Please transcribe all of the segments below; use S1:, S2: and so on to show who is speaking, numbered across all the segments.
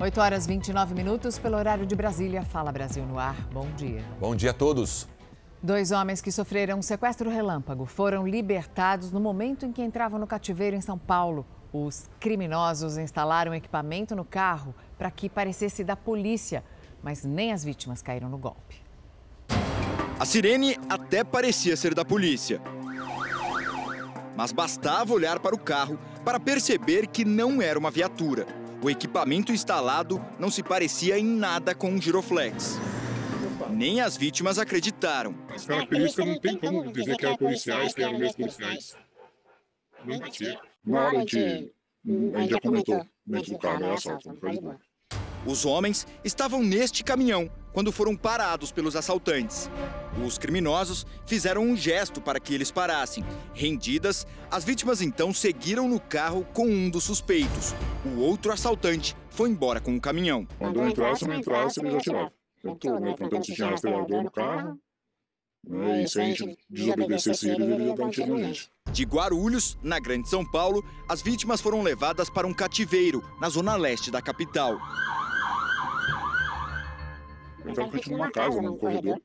S1: 8 horas 29 minutos pelo horário de Brasília. Fala Brasil no ar. Bom dia.
S2: Bom dia a todos.
S1: Dois homens que sofreram um sequestro relâmpago foram libertados no momento em que entravam no cativeiro em São Paulo. Os criminosos instalaram equipamento no carro para que parecesse da polícia, mas nem as vítimas caíram no golpe.
S3: A sirene até parecia ser da polícia. Mas bastava olhar para o carro para perceber que não era uma viatura. O equipamento instalado não se parecia em nada com um giroflex. Nem as vítimas acreditaram.
S4: As características não tem como dizer que eram policiais, que eram mesmo policiais. Não batia. Na hora de... A gente já comentou, dentro do carro era assalto, não de boa.
S3: Os homens estavam neste caminhão quando foram parados pelos assaltantes. Os criminosos fizeram um gesto para que eles parassem. Rendidas, as vítimas então seguiram no carro com um dos suspeitos. O outro assaltante foi embora com o caminhão.
S4: Quando eu entrasse, não entrasse, eles atiravam. Tentou, né? Perguntando se tinha rastreador no carro. Né? E se a gente desobedecesse eles, eles iam dar um tiro na gente.
S3: De Guarulhos, na Grande São Paulo, as vítimas foram levadas para um cativeiro, na zona leste da capital.
S4: Entramos frente numa casa, num corredor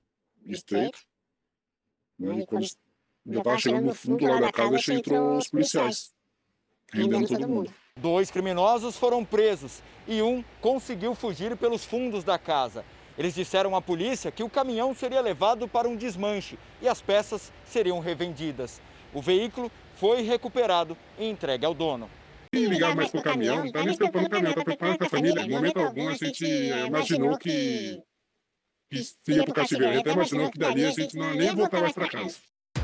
S4: estreito. Né? E quando já estava chegando no fundo lá da casa, já entrou os policiais. Rendendo todo mundo.
S3: Dois criminosos foram presos e um conseguiu fugir pelos fundos da casa. Eles disseram à polícia que o caminhão seria levado para um desmanche e as peças seriam revendidas. O veículo foi recuperado e entregue ao dono.
S4: E ligar mais pro caminhão, não estava nem se preocupando com o caminhão, estava preocupado com a família. Em momento algum a gente imaginou que, que ia pro cativeiro. Até que dali a gente não nem voltar mais casa.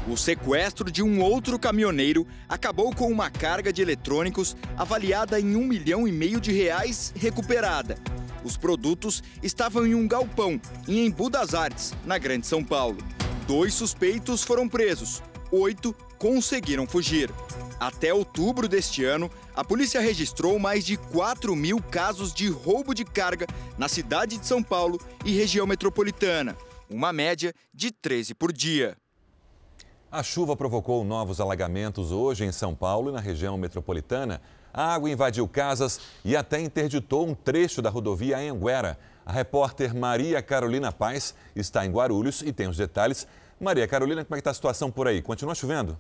S3: O sequestro de um outro caminhoneiro acabou com uma carga de eletrônicos avaliada em um milhão e meio de reais recuperada. Os produtos estavam em um galpão em Embu das Artes, na Grande São Paulo. Dois suspeitos foram presos, oito conseguiram fugir. Até outubro deste ano, a polícia registrou mais de 4 mil casos de roubo de carga na cidade de São Paulo e região metropolitana, uma média de 13 por dia.
S2: A chuva provocou novos alagamentos hoje em São Paulo e na região metropolitana. A água invadiu casas e até interditou um trecho da rodovia Anhanguera. A repórter Maria Carolina Paz está em Guarulhos e tem os detalhes. Maria Carolina, como é que está a situação por aí? Continua chovendo?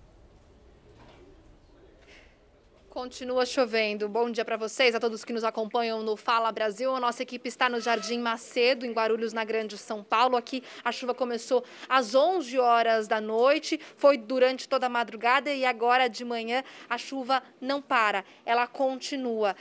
S5: Continua chovendo. Bom dia para vocês, a todos que nos acompanham no Fala Brasil. A nossa equipe está no Jardim Macedo, em Guarulhos, na Grande São Paulo. Aqui a chuva começou às 11 horas da noite, foi durante toda a madrugada e agora de manhã a chuva não para, ela continua.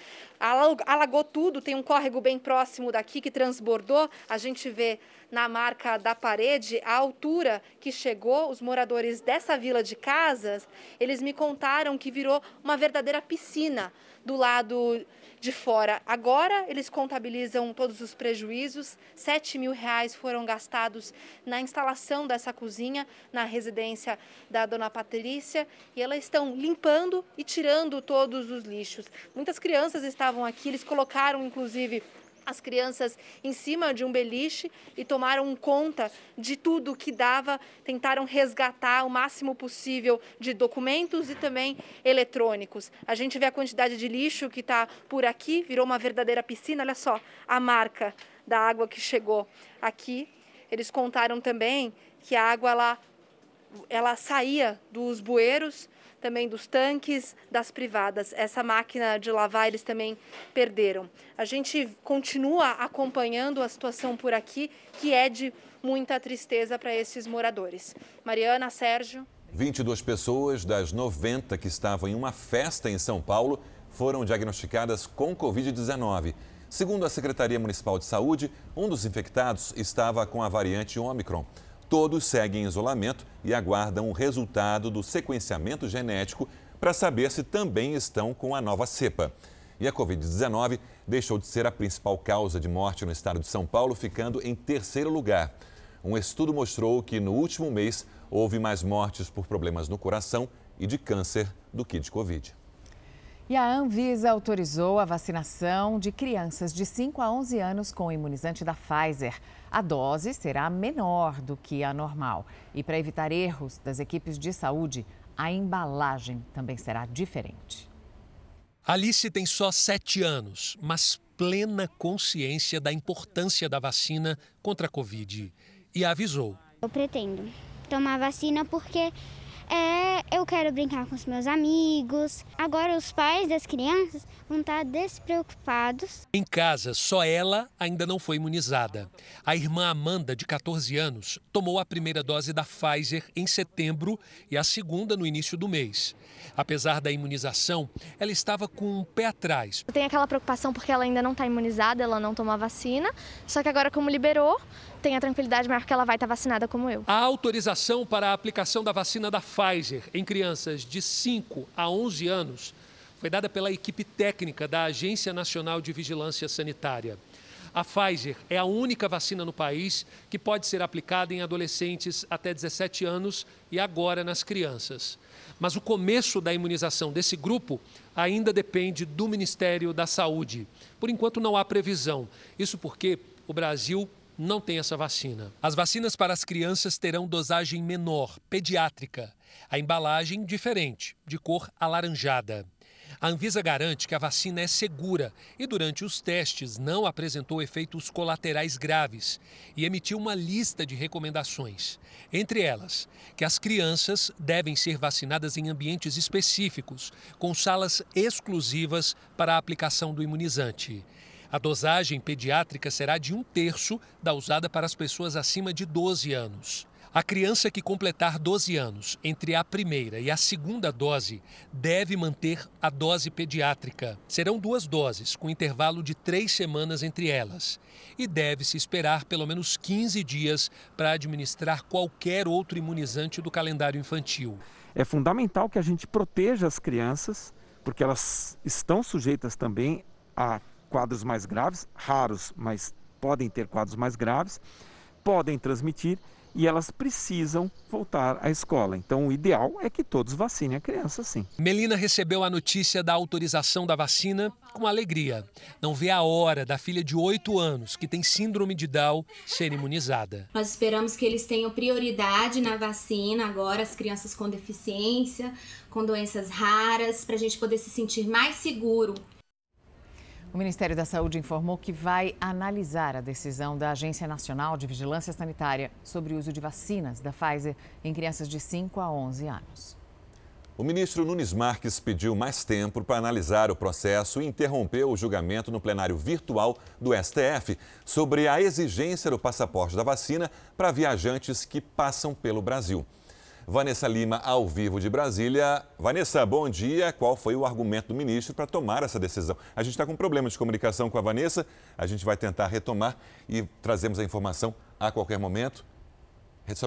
S5: Alagou tudo, tem um córrego bem próximo daqui que transbordou. A gente vê na marca da parede, a altura que chegou, os moradores dessa vila de casas, eles me contaram que virou uma verdadeira piscina do lado de fora. Agora eles contabilizam todos os prejuízos. 7 mil reais foram gastados na instalação dessa cozinha na residência da dona Patrícia e elas estão limpando e tirando todos os lixos. Muitas crianças estavam aqui, eles colocaram inclusive as crianças em cima de um beliche e tomaram conta de tudo que dava, tentaram resgatar o máximo possível de documentos e também eletrônicos. A gente vê a quantidade de lixo que está por aqui, virou uma verdadeira piscina. Olha só a marca da água que chegou aqui. Eles contaram também que a água ela, ela saía dos bueiros também dos tanques, das privadas. Essa máquina de lavar eles também perderam. A gente continua acompanhando a situação por aqui, que é de muita tristeza para esses moradores. Mariana, Sérgio.
S2: 22 pessoas das 90 que estavam em uma festa em São Paulo foram diagnosticadas com Covid-19. Segundo a Secretaria Municipal de Saúde, um dos infectados estava com a variante Omicron. Todos seguem em isolamento e aguardam o resultado do sequenciamento genético para saber se também estão com a nova cepa. E a Covid-19 deixou de ser a principal causa de morte no estado de São Paulo, ficando em terceiro lugar. Um estudo mostrou que no último mês houve mais mortes por problemas no coração e de câncer do que de Covid.
S1: E a Anvisa autorizou a vacinação de crianças de 5 a 11 anos com o imunizante da Pfizer. A dose será menor do que a normal. E para evitar erros das equipes de saúde, a embalagem também será diferente.
S6: Alice tem só 7 anos, mas plena consciência da importância da vacina contra a Covid e avisou.
S7: Eu pretendo tomar vacina porque é, eu quero brincar com os meus amigos. Agora os pais das crianças vão estar despreocupados.
S6: Em casa, só ela ainda não foi imunizada. A irmã Amanda, de 14 anos, tomou a primeira dose da Pfizer em setembro e a segunda no início do mês. Apesar da imunização, ela estava com um pé atrás.
S8: Tem aquela preocupação porque ela ainda não está imunizada, ela não tomou a vacina. Só que agora, como liberou, tem a tranquilidade maior que ela vai estar vacinada como eu.
S6: A autorização para a aplicação da vacina da Pfizer em crianças de 5 a 11 anos foi dada pela equipe técnica da Agência Nacional de Vigilância Sanitária. A Pfizer é a única vacina no país que pode ser aplicada em adolescentes até 17 anos e agora nas crianças. Mas o começo da imunização desse grupo ainda depende do Ministério da Saúde. Por enquanto não há previsão. Isso porque o Brasil não tem essa vacina. As vacinas para as crianças terão dosagem menor, pediátrica. A embalagem diferente, de cor alaranjada. A Anvisa garante que a vacina é segura e, durante os testes, não apresentou efeitos colaterais graves e emitiu uma lista de recomendações. Entre elas, que as crianças devem ser vacinadas em ambientes específicos, com salas exclusivas para a aplicação do imunizante. A dosagem pediátrica será de um terço da usada para as pessoas acima de 12 anos. A criança que completar 12 anos entre a primeira e a segunda dose deve manter a dose pediátrica. Serão duas doses, com intervalo de três semanas entre elas. E deve-se esperar pelo menos 15 dias para administrar qualquer outro imunizante do calendário infantil.
S9: É fundamental que a gente proteja as crianças, porque elas estão sujeitas também a quadros mais graves, raros, mas podem ter quadros mais graves, podem transmitir e elas precisam voltar à escola. Então, o ideal é que todos vacinem a criança, sim.
S6: Melina recebeu a notícia da autorização da vacina com alegria. Não vê a hora da filha de 8 anos, que tem síndrome de Down, ser imunizada.
S10: Nós esperamos que eles tenham prioridade na vacina agora, as crianças com deficiência, com doenças raras, para a gente poder se sentir mais seguro
S1: o Ministério da Saúde informou que vai analisar a decisão da Agência Nacional de Vigilância Sanitária sobre o uso de vacinas da Pfizer em crianças de 5 a 11 anos.
S2: O ministro Nunes Marques pediu mais tempo para analisar o processo e interrompeu o julgamento no plenário virtual do STF sobre a exigência do passaporte da vacina para viajantes que passam pelo Brasil. Vanessa Lima, ao vivo de Brasília. Vanessa, bom dia. Qual foi o argumento do ministro para tomar essa decisão? A gente está com um problema de comunicação com a Vanessa, a gente vai tentar retomar e trazemos a informação a qualquer momento.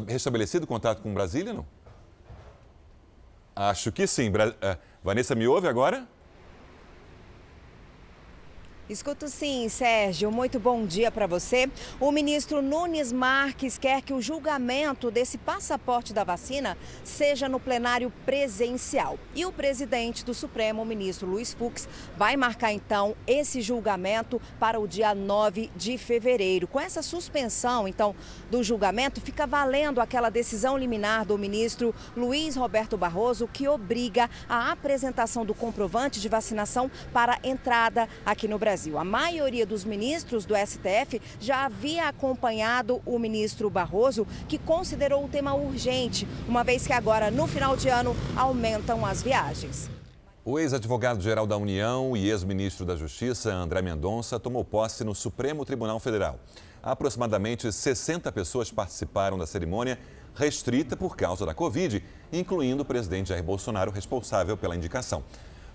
S2: Restabelecido o contato com Brasília, não? Acho que sim. Eh, Vanessa, me ouve agora?
S11: Escuto sim, Sérgio. Muito bom dia para você. O ministro Nunes Marques quer que o julgamento desse passaporte da vacina seja no plenário presencial. E o presidente do Supremo, o ministro Luiz Fux, vai marcar então esse julgamento para o dia 9 de fevereiro. Com essa suspensão, então, do julgamento, fica valendo aquela decisão liminar do ministro Luiz Roberto Barroso que obriga a apresentação do comprovante de vacinação para entrada aqui no Brasil. Brasil. A maioria dos ministros do STF já havia acompanhado o ministro Barroso, que considerou o tema urgente, uma vez que agora, no final de ano, aumentam as viagens.
S2: O ex-advogado-geral da União e ex-ministro da Justiça, André Mendonça, tomou posse no Supremo Tribunal Federal. Aproximadamente 60 pessoas participaram da cerimônia, restrita por causa da Covid, incluindo o presidente Jair Bolsonaro, responsável pela indicação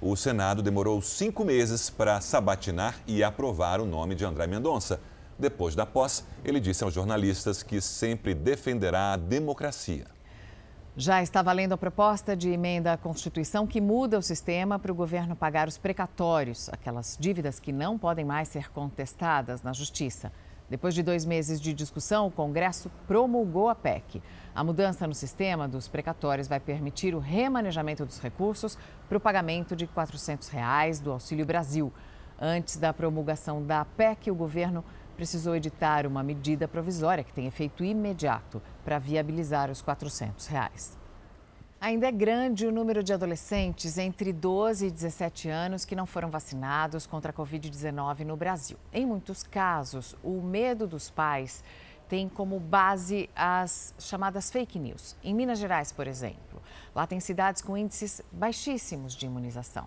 S2: o Senado demorou cinco meses para sabatinar e aprovar o nome de André Mendonça. Depois da posse, ele disse aos jornalistas que sempre defenderá a democracia.
S1: Já está valendo a proposta de emenda à Constituição que muda o sistema para o governo pagar os precatórios, aquelas dívidas que não podem mais ser contestadas na Justiça. Depois de dois meses de discussão, o Congresso promulgou a PEC. A mudança no sistema dos precatórios vai permitir o remanejamento dos recursos para o pagamento de 400 reais do Auxílio Brasil. Antes da promulgação da PEC, o governo precisou editar uma medida provisória que tem efeito imediato para viabilizar os 400 reais. Ainda é grande o número de adolescentes entre 12 e 17 anos que não foram vacinados contra a Covid-19 no Brasil. Em muitos casos, o medo dos pais tem como base as chamadas fake news. Em Minas Gerais, por exemplo, lá tem cidades com índices baixíssimos de imunização.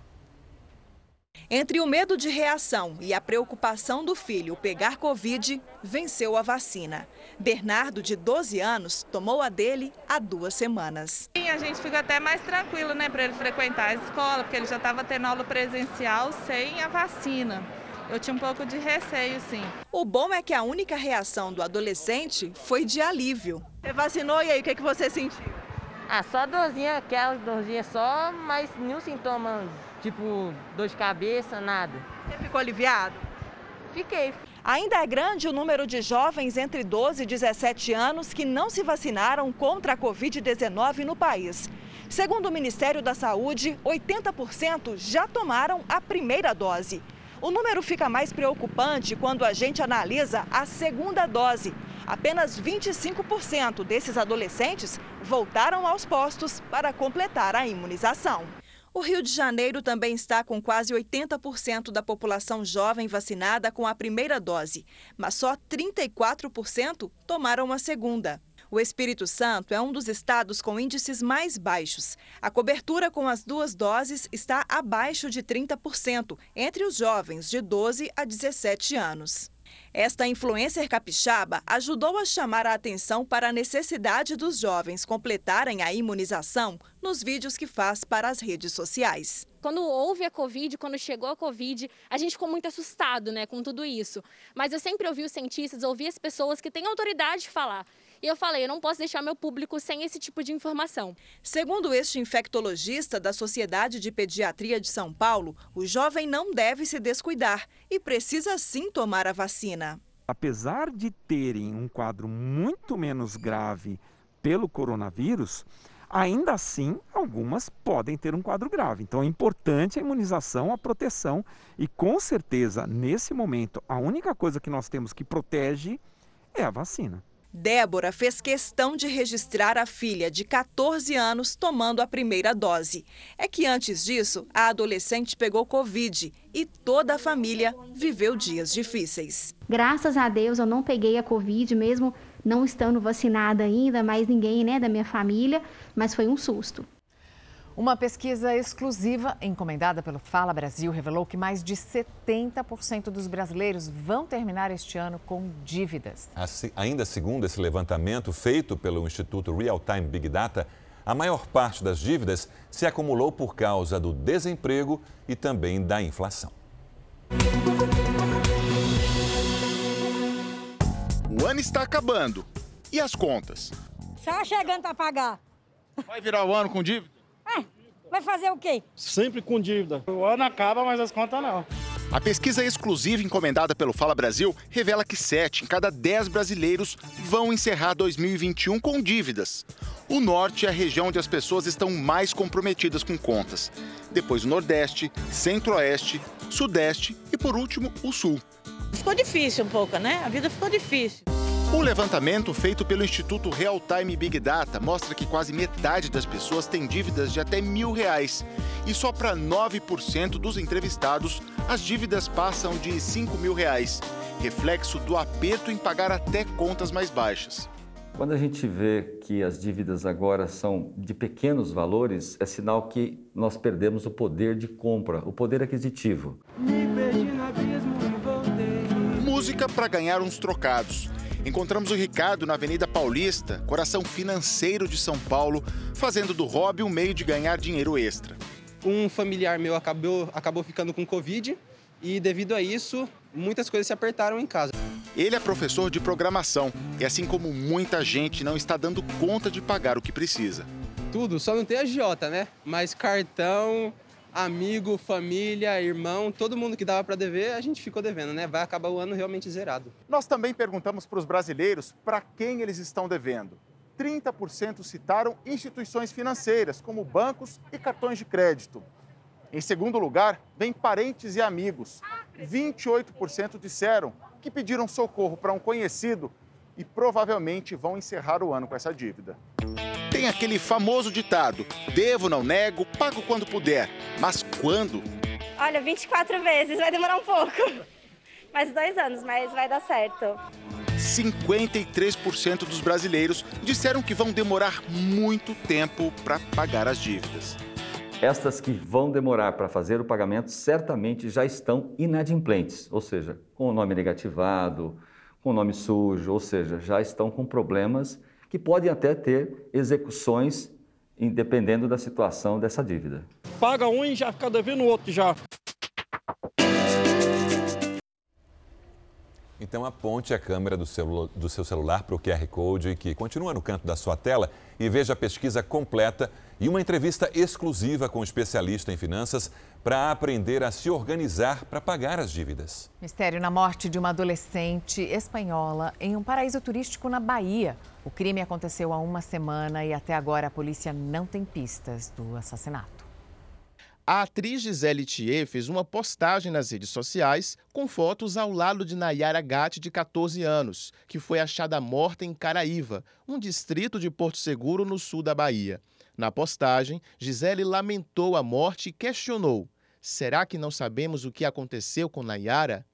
S12: Entre o medo de reação e a preocupação do filho pegar Covid, venceu a vacina. Bernardo, de 12 anos, tomou a dele há duas semanas.
S13: Sim, a gente fica até mais tranquilo, né, para ele frequentar a escola, porque ele já estava tendo aula presencial sem a vacina. Eu tinha um pouco de receio, sim.
S12: O bom é que a única reação do adolescente foi de alívio. Você vacinou e aí, o que, que você sentiu?
S14: Ah, só dorzinha, aquela dorzinha só, mas nenhum sintoma Tipo, dor de cabeça, nada.
S12: Você ficou aliviado?
S14: Fiquei.
S12: Ainda é grande o número de jovens entre 12 e 17 anos que não se vacinaram contra a Covid-19 no país. Segundo o Ministério da Saúde, 80% já tomaram a primeira dose. O número fica mais preocupante quando a gente analisa a segunda dose. Apenas 25% desses adolescentes voltaram aos postos para completar a imunização. O Rio de Janeiro também está com quase 80% da população jovem vacinada com a primeira dose, mas só 34% tomaram a segunda. O Espírito Santo é um dos estados com índices mais baixos. A cobertura com as duas doses está abaixo de 30% entre os jovens de 12 a 17 anos. Esta influencer capixaba ajudou a chamar a atenção para a necessidade dos jovens completarem a imunização nos vídeos que faz para as redes sociais.
S15: Quando houve a Covid, quando chegou a Covid, a gente ficou muito assustado né, com tudo isso. Mas eu sempre ouvi os cientistas, ouvi as pessoas que têm autoridade de falar. E eu falei, eu não posso deixar meu público sem esse tipo de informação.
S12: Segundo este infectologista da Sociedade de Pediatria de São Paulo, o jovem não deve se descuidar e precisa sim tomar a vacina.
S9: Apesar de terem um quadro muito menos grave pelo coronavírus, ainda assim algumas podem ter um quadro grave. Então é importante a imunização, a proteção e com certeza nesse momento a única coisa que nós temos que protege é a vacina.
S12: Débora fez questão de registrar a filha de 14 anos tomando a primeira dose. É que antes disso, a adolescente pegou Covid e toda a família viveu dias difíceis.
S16: Graças a Deus eu não peguei a Covid, mesmo não estando vacinada ainda, mais ninguém né, da minha família, mas foi um susto.
S1: Uma pesquisa exclusiva encomendada pelo Fala Brasil revelou que mais de 70% dos brasileiros vão terminar este ano com dívidas.
S2: Ainda segundo esse levantamento feito pelo Instituto Real Time Big Data, a maior parte das dívidas se acumulou por causa do desemprego e também da inflação.
S17: O ano está acabando. E as contas?
S18: Só chegando para pagar.
S17: Vai virar o ano com dívida?
S18: Vai fazer o quê?
S19: Sempre com dívida. O ano acaba, mas as contas não.
S17: A pesquisa exclusiva encomendada pelo Fala Brasil revela que 7 em cada 10 brasileiros vão encerrar 2021 com dívidas. O norte é a região onde as pessoas estão mais comprometidas com contas. Depois o nordeste, centro-oeste, sudeste e, por último, o sul.
S18: Ficou difícil um pouco, né? A vida ficou difícil.
S17: Um levantamento feito pelo Instituto Real Time Big Data mostra que quase metade das pessoas tem dívidas de até mil reais. E só para 9% dos entrevistados, as dívidas passam de 5 mil reais, reflexo do aperto em pagar até contas mais baixas.
S20: Quando a gente vê que as dívidas agora são de pequenos valores, é sinal que nós perdemos o poder de compra, o poder aquisitivo.
S17: Música para ganhar uns trocados. Encontramos o Ricardo na Avenida Paulista, coração financeiro de São Paulo, fazendo do hobby um meio de ganhar dinheiro extra.
S21: Um familiar meu acabou, acabou ficando com Covid e, devido a isso, muitas coisas se apertaram em casa.
S17: Ele é professor de programação e, assim como muita gente, não está dando conta de pagar o que precisa.
S21: Tudo, só não tem a Jota, né? Mas cartão, amigo, família, irmão, todo mundo que dava para dever, a gente ficou devendo, né? Vai acabar o ano realmente zerado.
S17: Nós também perguntamos para os brasileiros para quem eles estão devendo. 30% citaram instituições financeiras, como bancos e cartões de crédito. Em segundo lugar, vem parentes e amigos. 28% disseram que pediram socorro para um conhecido e provavelmente vão encerrar o ano com essa dívida. Tem aquele famoso ditado: devo, não nego, pago quando puder. Mas quando?
S22: Olha, 24 vezes, vai demorar um pouco. Mais dois anos, mas vai dar certo.
S17: 53% dos brasileiros disseram que vão demorar muito tempo para pagar as dívidas.
S20: Estas que vão demorar para fazer o pagamento certamente já estão inadimplentes, ou seja, com o nome negativado, com o nome sujo, ou seja, já estão com problemas que podem até ter execuções dependendo da situação dessa dívida.
S19: Paga um e já fica devendo o outro já.
S2: Então aponte a câmera do seu, do seu celular para o QR Code que continua no canto da sua tela e veja a pesquisa completa e uma entrevista exclusiva com um especialista em finanças para aprender a se organizar para pagar as dívidas.
S1: Mistério na morte de uma adolescente espanhola em um paraíso turístico na Bahia. O crime aconteceu há uma semana e até agora a polícia não tem pistas do assassinato.
S23: A atriz Gisele Thier fez uma postagem nas redes sociais com fotos ao lado de Nayara Gatti, de 14 anos, que foi achada morta em Caraíva, um distrito de Porto Seguro, no sul da Bahia. Na postagem, Gisele lamentou a morte e questionou: será que não sabemos o que aconteceu com Nayara?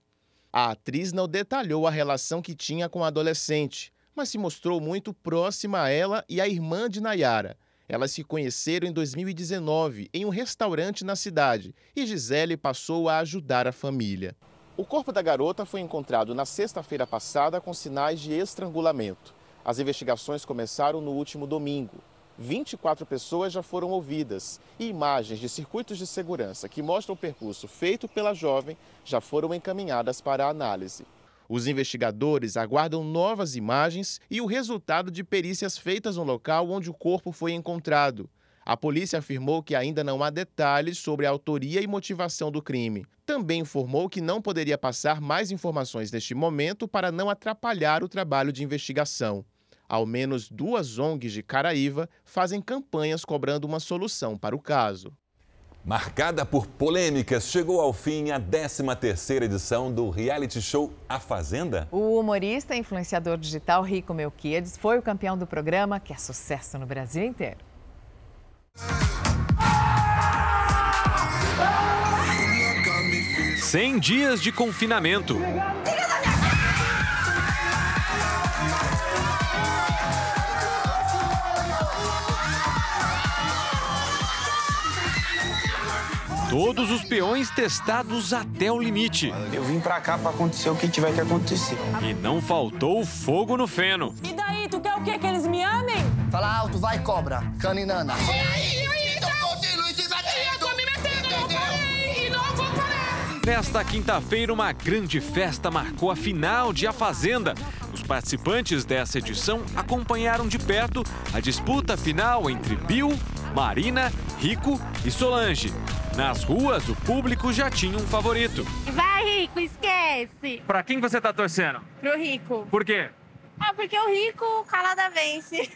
S23: A atriz não detalhou a relação que tinha com a adolescente, mas se mostrou muito próxima a ela e à irmã de Nayara. Elas se conheceram em 2019 em um restaurante na cidade e Gisele passou a ajudar a família. O corpo da garota foi encontrado na sexta-feira passada com sinais de estrangulamento. As investigações começaram no último domingo. 24 pessoas já foram ouvidas e imagens de circuitos de segurança que mostram o percurso feito pela jovem já foram encaminhadas para análise. Os investigadores aguardam novas imagens e o resultado de perícias feitas no local onde o corpo foi encontrado. A polícia afirmou que ainda não há detalhes sobre a autoria e motivação do crime. Também informou que não poderia passar mais informações neste momento para não atrapalhar o trabalho de investigação. Ao menos duas ONGs de Caraíva fazem campanhas cobrando uma solução para o caso.
S2: Marcada por polêmicas, chegou ao fim a 13ª edição do reality show A Fazenda.
S1: O humorista e influenciador digital Rico Melquiades foi o campeão do programa, que é sucesso no Brasil inteiro.
S24: Cem dias de confinamento. Todos os peões testados até o limite.
S25: Eu vim pra cá pra acontecer o que tiver que acontecer.
S24: E não faltou fogo no feno.
S26: E daí, tu quer o quê? Que eles me amem?
S27: Fala alto, vai cobra, caninana.
S26: E aí, e aí, então continue se metendo. Eu tô me metendo, não parei e não vou parar.
S24: Nesta quinta-feira, uma grande festa marcou a final de A Fazenda. Os participantes dessa edição acompanharam de perto a disputa final entre Bill, Marina, Rico e Solange. Nas ruas, o público já tinha um favorito.
S28: Vai, Rico, esquece.
S24: Pra quem você tá torcendo?
S28: Pro Rico.
S24: Por quê?
S28: Ah, porque o Rico calada vence.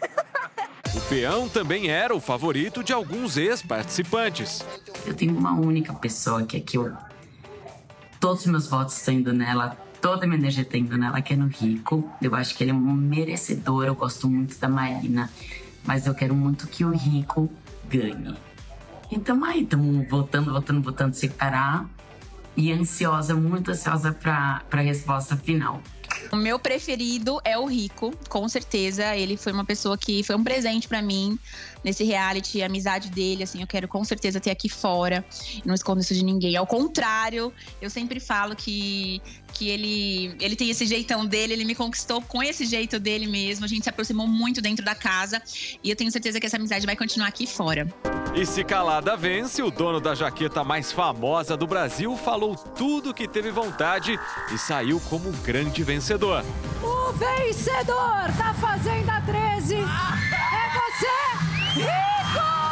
S24: O peão também era o favorito de alguns ex-participantes.
S29: Eu tenho uma única pessoa que é que eu. Todos os meus votos estão indo nela, toda a minha energia está indo nela, que é no Rico. Eu acho que ele é um merecedor, eu gosto muito da Marina, mas eu quero muito que o Rico ganhe. Então aí, estamos votando, votando, votando sem parar. E ansiosa, muito ansiosa para a resposta final.
S30: O meu preferido é o Rico, com certeza. Ele foi uma pessoa que foi um presente para mim nesse reality, a amizade dele, assim, eu quero com certeza ter aqui fora. Não escondo isso de ninguém. Ao contrário, eu sempre falo que que ele, ele tem esse jeitão dele, ele me conquistou com esse jeito dele mesmo. A gente se aproximou muito dentro da casa e eu tenho certeza que essa amizade vai continuar aqui fora.
S24: E se calada vence, o dono da jaqueta mais famosa do Brasil falou tudo que teve vontade e saiu como um grande vencedor.
S26: O vencedor da Fazenda 13 é você, Rico!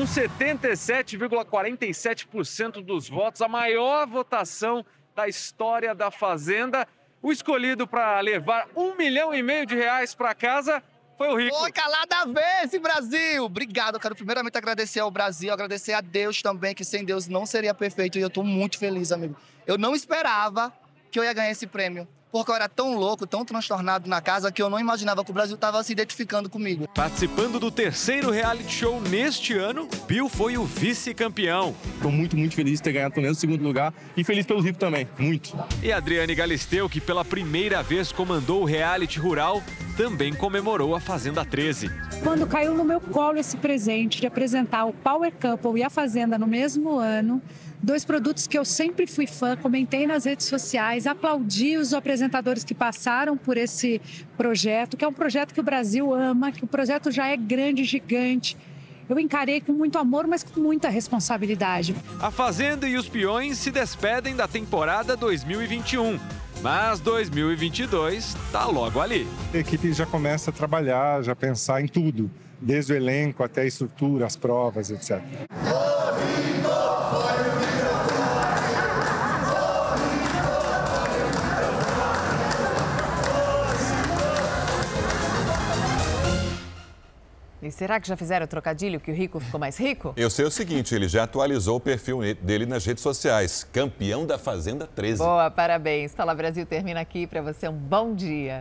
S24: Com 77,47% dos votos, a maior votação da história da Fazenda. O escolhido para levar um milhão e meio de reais para casa Foi o Rico.
S27: Foi calada vez, Brasil! Obrigado, eu quero primeiramente agradecer ao Brasil, agradecer a Deus também, que sem Deus não seria perfeito e eu tô muito feliz, amigo. Eu não esperava que eu ia ganhar esse prêmio. Porque eu era tão louco, tão transtornado na casa, que eu não imaginava que o Brasil estava se identificando comigo.
S24: Participando do terceiro reality show neste ano, Bill foi o vice-campeão.
S31: Estou muito, muito feliz de ter ganhado pelo menos o segundo lugar e feliz pelo Rico também, muito.
S24: E Adriane Galisteu, que pela primeira vez comandou o reality rural, também comemorou a Fazenda 13.
S32: Quando caiu no meu colo esse presente de apresentar o Power Couple e a Fazenda no mesmo ano, dois produtos que eu sempre fui fã, comentei nas redes sociais, aplaudi os apresentadores que passaram por esse projeto, que é um projeto que o Brasil ama, que o projeto já é grande, gigante. Eu encarei com muito amor, mas com muita responsabilidade.
S24: A Fazenda e os Peões se despedem da temporada 2021. Mas 2022 está logo ali.
S33: A equipe já começa a trabalhar, já pensar em tudo, desde o elenco até a estrutura, as provas, etc.
S1: E será que já fizeram o trocadilho que o rico ficou mais rico?
S2: Eu sei o seguinte, ele já atualizou o perfil dele nas redes sociais. Campeão da Fazenda 13.
S1: Boa, parabéns. Fala Brasil termina aqui. Para você, um bom dia.